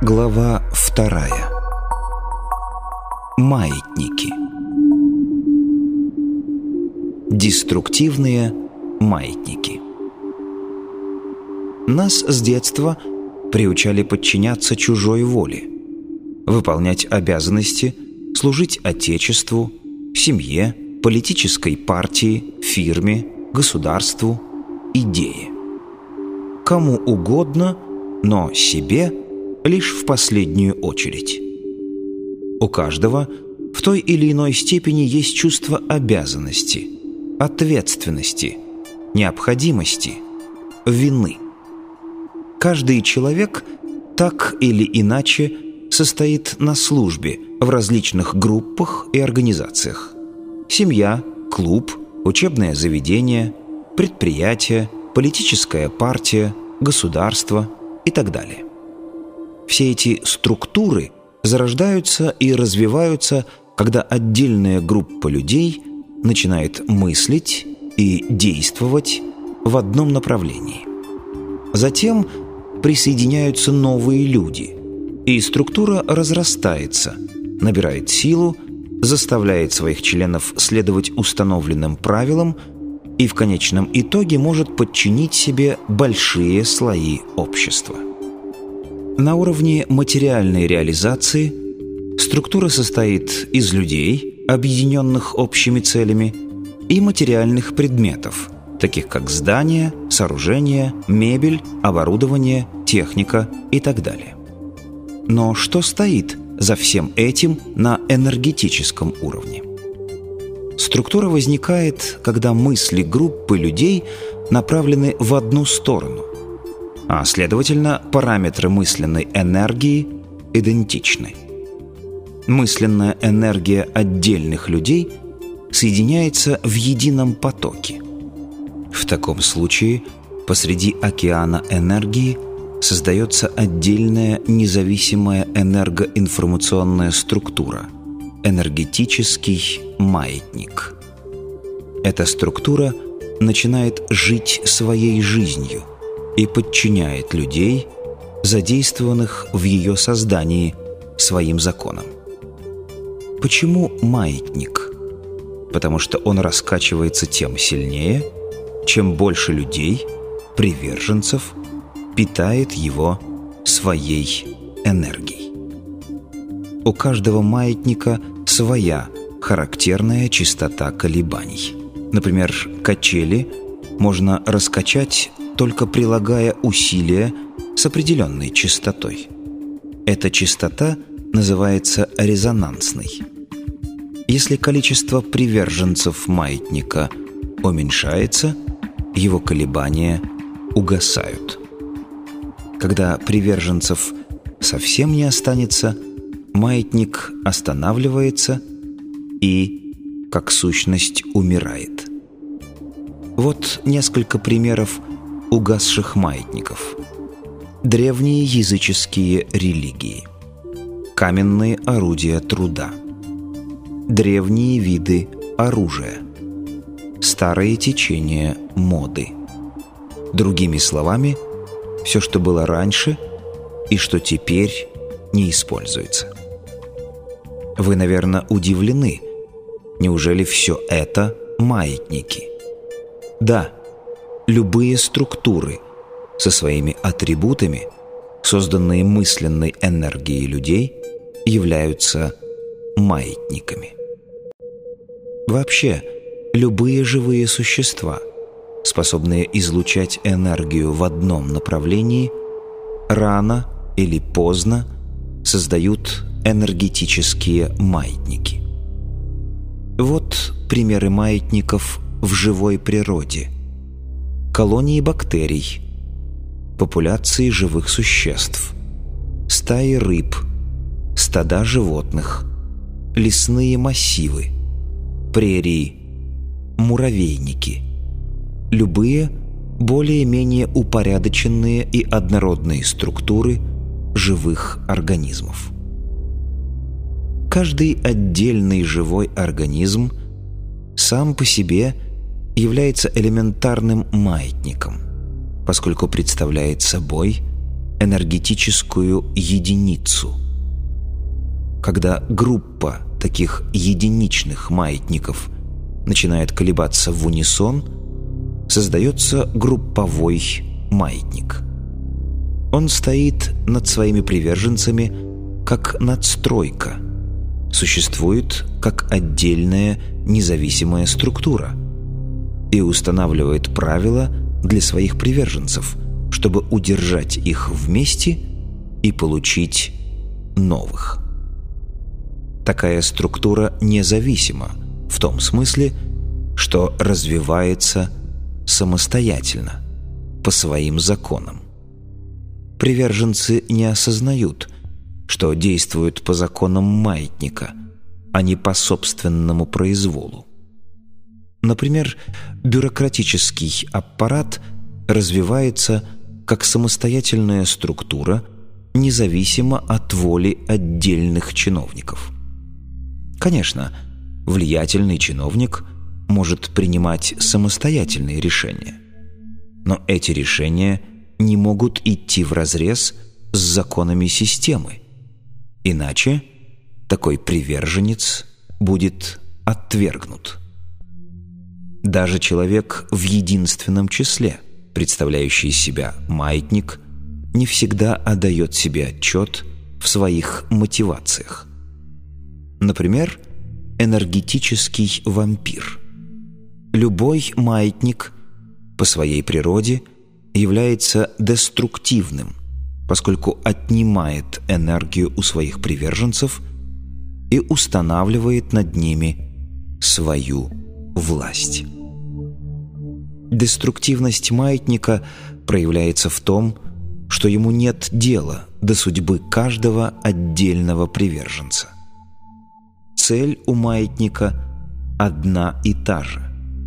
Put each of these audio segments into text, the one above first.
Глава вторая. Маятники. Деструктивные маятники. Нас с детства приучали подчиняться чужой воле, выполнять обязанности, служить Отечеству, семье, политической партии, фирме, государству, идее. Кому угодно, но себе лишь в последнюю очередь. У каждого в той или иной степени есть чувство обязанности, ответственности, необходимости, вины. Каждый человек так или иначе состоит на службе в различных группах и организациях. Семья, клуб, учебное заведение, предприятие, политическая партия, государство и так далее. Все эти структуры зарождаются и развиваются, когда отдельная группа людей начинает мыслить и действовать в одном направлении. Затем присоединяются новые люди, и структура разрастается, набирает силу, заставляет своих членов следовать установленным правилам и в конечном итоге может подчинить себе большие слои общества. На уровне материальной реализации структура состоит из людей, объединенных общими целями, и материальных предметов, таких как здания, сооружения, мебель, оборудование, техника и так далее. Но что стоит за всем этим на энергетическом уровне? Структура возникает, когда мысли группы людей направлены в одну сторону, а, следовательно, параметры мысленной энергии идентичны. Мысленная энергия отдельных людей соединяется в едином потоке. В таком случае посреди океана энергии создается отдельная независимая энергоинформационная структура – энергетический маятник. Эта структура начинает жить своей жизнью – и подчиняет людей, задействованных в ее создании своим законам. Почему маятник? Потому что он раскачивается тем сильнее, чем больше людей, приверженцев, питает его своей энергией. У каждого маятника своя характерная частота колебаний. Например, качели можно раскачать только прилагая усилия с определенной частотой. Эта частота называется резонансной. Если количество приверженцев маятника уменьшается, его колебания угасают. Когда приверженцев совсем не останется, маятник останавливается и, как сущность, умирает. Вот несколько примеров угасших маятников. Древние языческие религии. Каменные орудия труда. Древние виды оружия. Старые течения моды. Другими словами, все, что было раньше и что теперь не используется. Вы, наверное, удивлены. Неужели все это маятники? Да, любые структуры со своими атрибутами, созданные мысленной энергией людей, являются маятниками. Вообще, любые живые существа, способные излучать энергию в одном направлении, рано или поздно создают энергетические маятники. Вот примеры маятников в живой природе – колонии бактерий, популяции живых существ, стаи рыб, стада животных, лесные массивы, прерии, муравейники, любые более-менее упорядоченные и однородные структуры живых организмов. Каждый отдельный живой организм сам по себе – является элементарным маятником, поскольку представляет собой энергетическую единицу. Когда группа таких единичных маятников начинает колебаться в унисон, создается групповой маятник. Он стоит над своими приверженцами как надстройка, существует как отдельная независимая структура и устанавливает правила для своих приверженцев, чтобы удержать их вместе и получить новых. Такая структура независима в том смысле, что развивается самостоятельно, по своим законам. Приверженцы не осознают, что действуют по законам маятника, а не по собственному произволу. Например, бюрократический аппарат развивается как самостоятельная структура, независимо от воли отдельных чиновников. Конечно, влиятельный чиновник может принимать самостоятельные решения, но эти решения не могут идти вразрез с законами системы, иначе такой приверженец будет отвергнут. Даже человек в единственном числе, представляющий себя маятник, не всегда отдает себе отчет в своих мотивациях. Например, энергетический вампир. Любой маятник по своей природе является деструктивным, поскольку отнимает энергию у своих приверженцев и устанавливает над ними свою власть. Деструктивность маятника проявляется в том, что ему нет дела до судьбы каждого отдельного приверженца. Цель у маятника одна и та же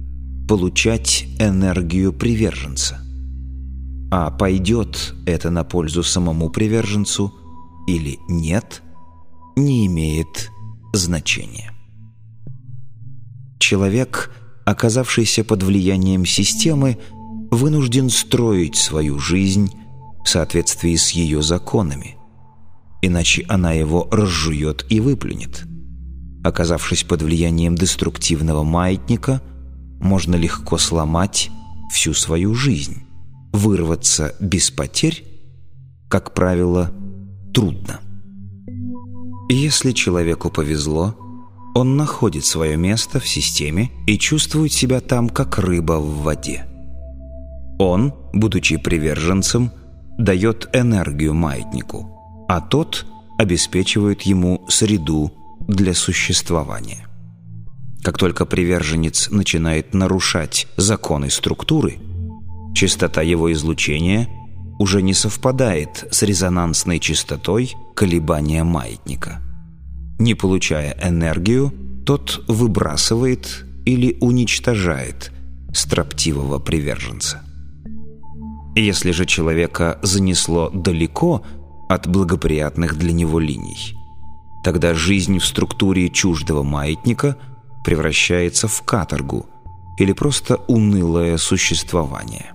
– получать энергию приверженца. А пойдет это на пользу самому приверженцу или нет, не имеет значения. Человек, оказавшийся под влиянием системы, вынужден строить свою жизнь в соответствии с ее законами, иначе она его разжует и выплюнет. Оказавшись под влиянием деструктивного маятника, можно легко сломать всю свою жизнь. Вырваться без потерь, как правило, трудно. Если человеку повезло, он находит свое место в системе и чувствует себя там, как рыба в воде. Он, будучи приверженцем, дает энергию маятнику, а тот обеспечивает ему среду для существования. Как только приверженец начинает нарушать законы структуры, частота его излучения уже не совпадает с резонансной частотой колебания маятника – не получая энергию, тот выбрасывает или уничтожает строптивого приверженца. Если же человека занесло далеко от благоприятных для него линий, тогда жизнь в структуре чуждого маятника превращается в каторгу или просто унылое существование.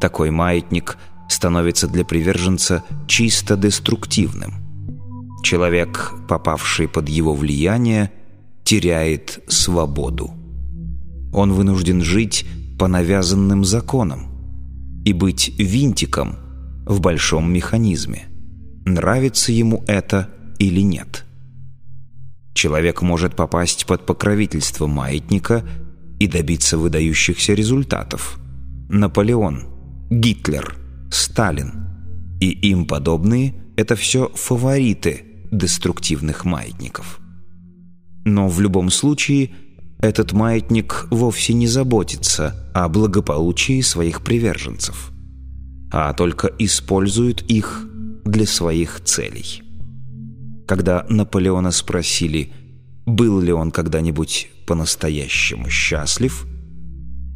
Такой маятник становится для приверженца чисто деструктивным, Человек, попавший под его влияние, теряет свободу. Он вынужден жить по навязанным законам и быть винтиком в большом механизме. Нравится ему это или нет. Человек может попасть под покровительство маятника и добиться выдающихся результатов. Наполеон, Гитлер, Сталин и им подобные – это все фавориты – деструктивных маятников. Но в любом случае этот маятник вовсе не заботится о благополучии своих приверженцев, а только использует их для своих целей. Когда Наполеона спросили, был ли он когда-нибудь по-настоящему счастлив,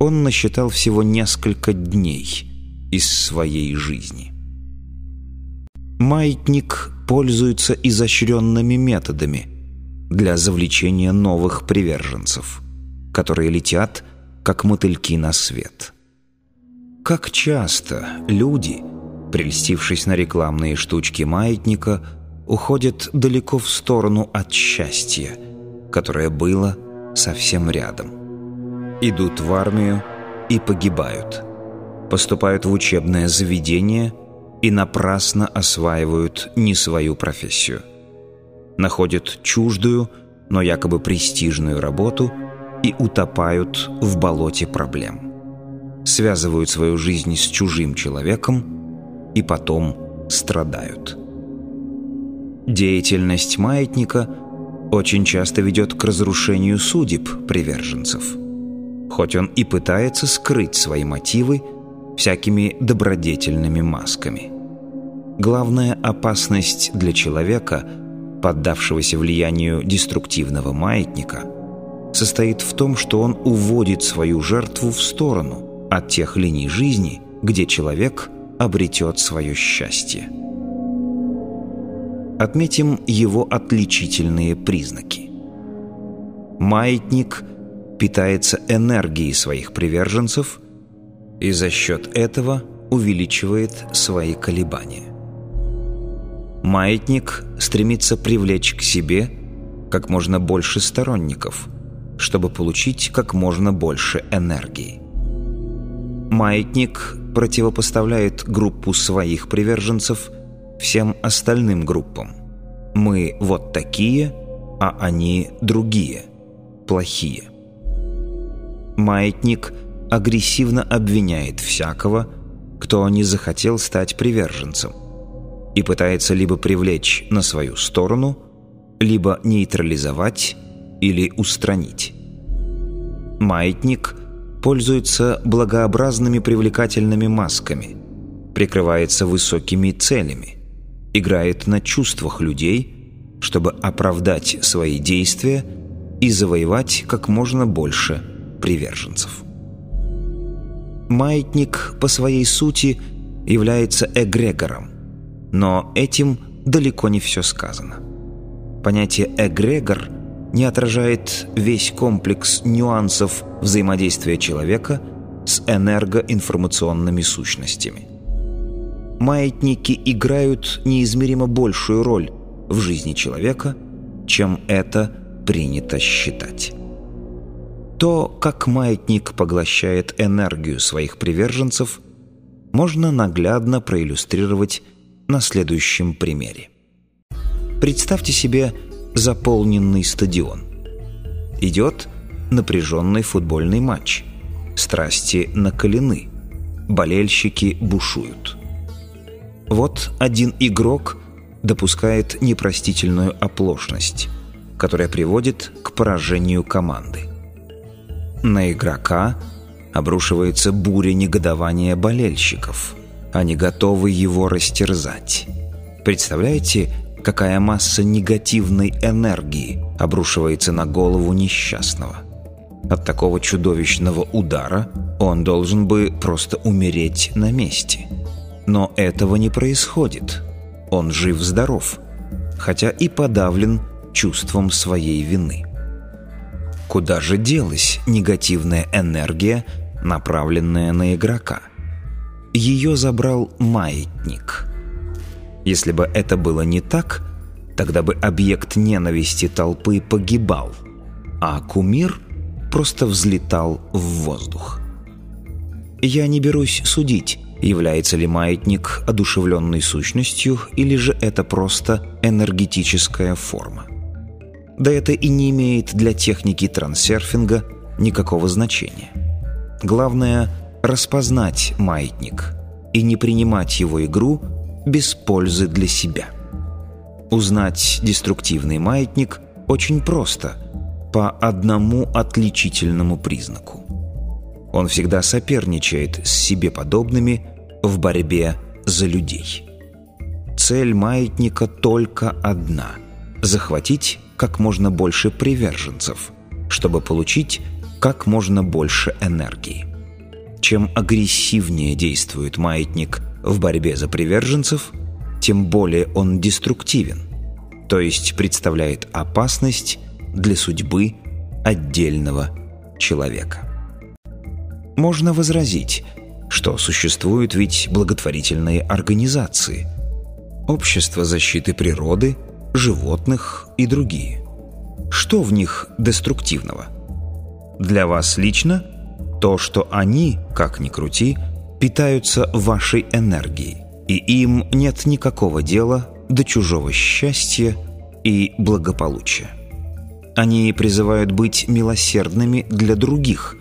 он насчитал всего несколько дней из своей жизни. Маятник пользуются изощренными методами для завлечения новых приверженцев, которые летят, как мотыльки на свет. Как часто люди прельстившись на рекламные штучки маятника, уходят далеко в сторону от счастья, которое было совсем рядом. Идут в армию и погибают. Поступают в учебное заведение и напрасно осваивают не свою профессию. Находят чуждую, но якобы престижную работу и утопают в болоте проблем. Связывают свою жизнь с чужим человеком и потом страдают. Деятельность маятника очень часто ведет к разрушению судеб приверженцев. Хоть он и пытается скрыть свои мотивы всякими добродетельными масками. Главная опасность для человека – поддавшегося влиянию деструктивного маятника, состоит в том, что он уводит свою жертву в сторону от тех линий жизни, где человек обретет свое счастье. Отметим его отличительные признаки. Маятник питается энергией своих приверженцев и за счет этого увеличивает свои колебания. Маятник стремится привлечь к себе как можно больше сторонников, чтобы получить как можно больше энергии. Маятник противопоставляет группу своих приверженцев всем остальным группам. Мы вот такие, а они другие, плохие. Маятник агрессивно обвиняет всякого, кто не захотел стать приверженцем – и пытается либо привлечь на свою сторону, либо нейтрализовать или устранить. Маятник пользуется благообразными привлекательными масками, прикрывается высокими целями, играет на чувствах людей, чтобы оправдать свои действия и завоевать как можно больше приверженцев. Маятник по своей сути является эгрегором, но этим далеко не все сказано. Понятие «эгрегор» не отражает весь комплекс нюансов взаимодействия человека с энергоинформационными сущностями. Маятники играют неизмеримо большую роль в жизни человека, чем это принято считать. То, как маятник поглощает энергию своих приверженцев, можно наглядно проиллюстрировать на следующем примере. Представьте себе заполненный стадион. Идет напряженный футбольный матч. Страсти накалены. Болельщики бушуют. Вот один игрок допускает непростительную оплошность, которая приводит к поражению команды. На игрока обрушивается буря негодования болельщиков – они готовы его растерзать. Представляете, какая масса негативной энергии обрушивается на голову несчастного? От такого чудовищного удара он должен бы просто умереть на месте. Но этого не происходит. Он жив-здоров, хотя и подавлен чувством своей вины. Куда же делась негативная энергия, направленная на игрока? ее забрал маятник. Если бы это было не так, тогда бы объект ненависти толпы погибал, а кумир просто взлетал в воздух. Я не берусь судить, является ли маятник одушевленной сущностью или же это просто энергетическая форма. Да это и не имеет для техники трансерфинга никакого значения. Главное распознать маятник и не принимать его игру без пользы для себя. Узнать деструктивный маятник очень просто, по одному отличительному признаку. Он всегда соперничает с себе подобными в борьбе за людей. Цель маятника только одна – захватить как можно больше приверженцев, чтобы получить как можно больше энергии. Чем агрессивнее действует маятник в борьбе за приверженцев, тем более он деструктивен, то есть представляет опасность для судьбы отдельного человека. Можно возразить, что существуют ведь благотворительные организации, общество защиты природы, животных и другие. Что в них деструктивного? Для вас лично то, что они, как ни крути, питаются вашей энергией, и им нет никакого дела до чужого счастья и благополучия. Они призывают быть милосердными для других,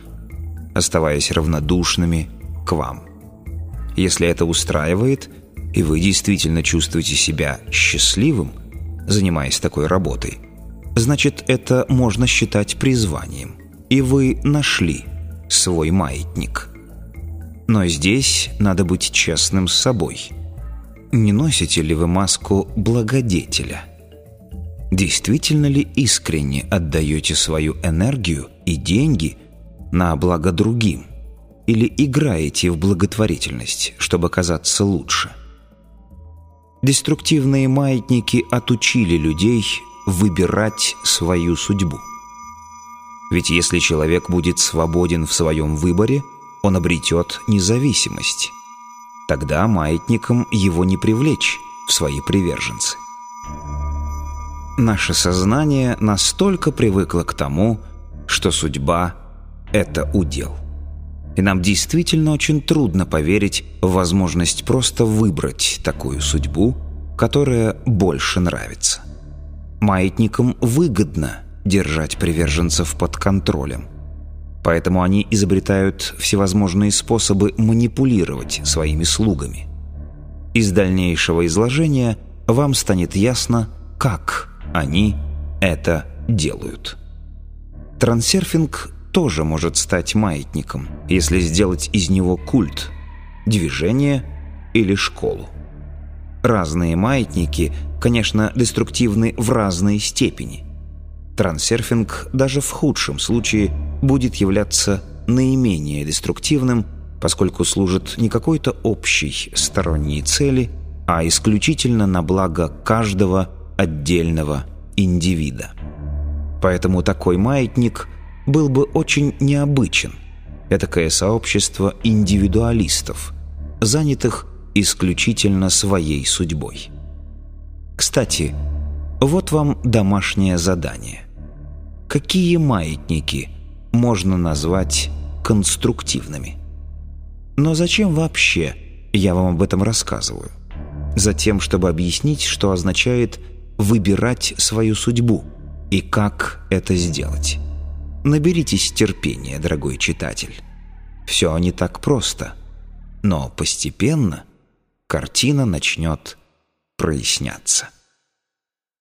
оставаясь равнодушными к вам. Если это устраивает, и вы действительно чувствуете себя счастливым, занимаясь такой работой, значит, это можно считать призванием, и вы нашли свой маятник. Но здесь надо быть честным с собой. Не носите ли вы маску благодетеля – Действительно ли искренне отдаете свою энергию и деньги на благо другим? Или играете в благотворительность, чтобы казаться лучше? Деструктивные маятники отучили людей выбирать свою судьбу. Ведь если человек будет свободен в своем выборе, он обретет независимость. Тогда маятником его не привлечь в свои приверженцы. Наше сознание настолько привыкло к тому, что судьба — это удел. И нам действительно очень трудно поверить в возможность просто выбрать такую судьбу, которая больше нравится. Маятникам выгодно держать приверженцев под контролем. Поэтому они изобретают всевозможные способы манипулировать своими слугами. Из дальнейшего изложения вам станет ясно, как они это делают. Трансерфинг тоже может стать маятником, если сделать из него культ, движение или школу. Разные маятники, конечно, деструктивны в разной степени. Трансерфинг даже в худшем случае будет являться наименее деструктивным, поскольку служит не какой-то общей сторонней цели, а исключительно на благо каждого отдельного индивида. Поэтому такой маятник был бы очень необычен. Этакое сообщество индивидуалистов, занятых исключительно своей судьбой. Кстати, вот вам домашнее задание. Какие маятники можно назвать конструктивными? Но зачем вообще я вам об этом рассказываю? Затем, чтобы объяснить, что означает выбирать свою судьбу и как это сделать. Наберитесь терпения, дорогой читатель. Все не так просто, но постепенно картина начнет проясняться.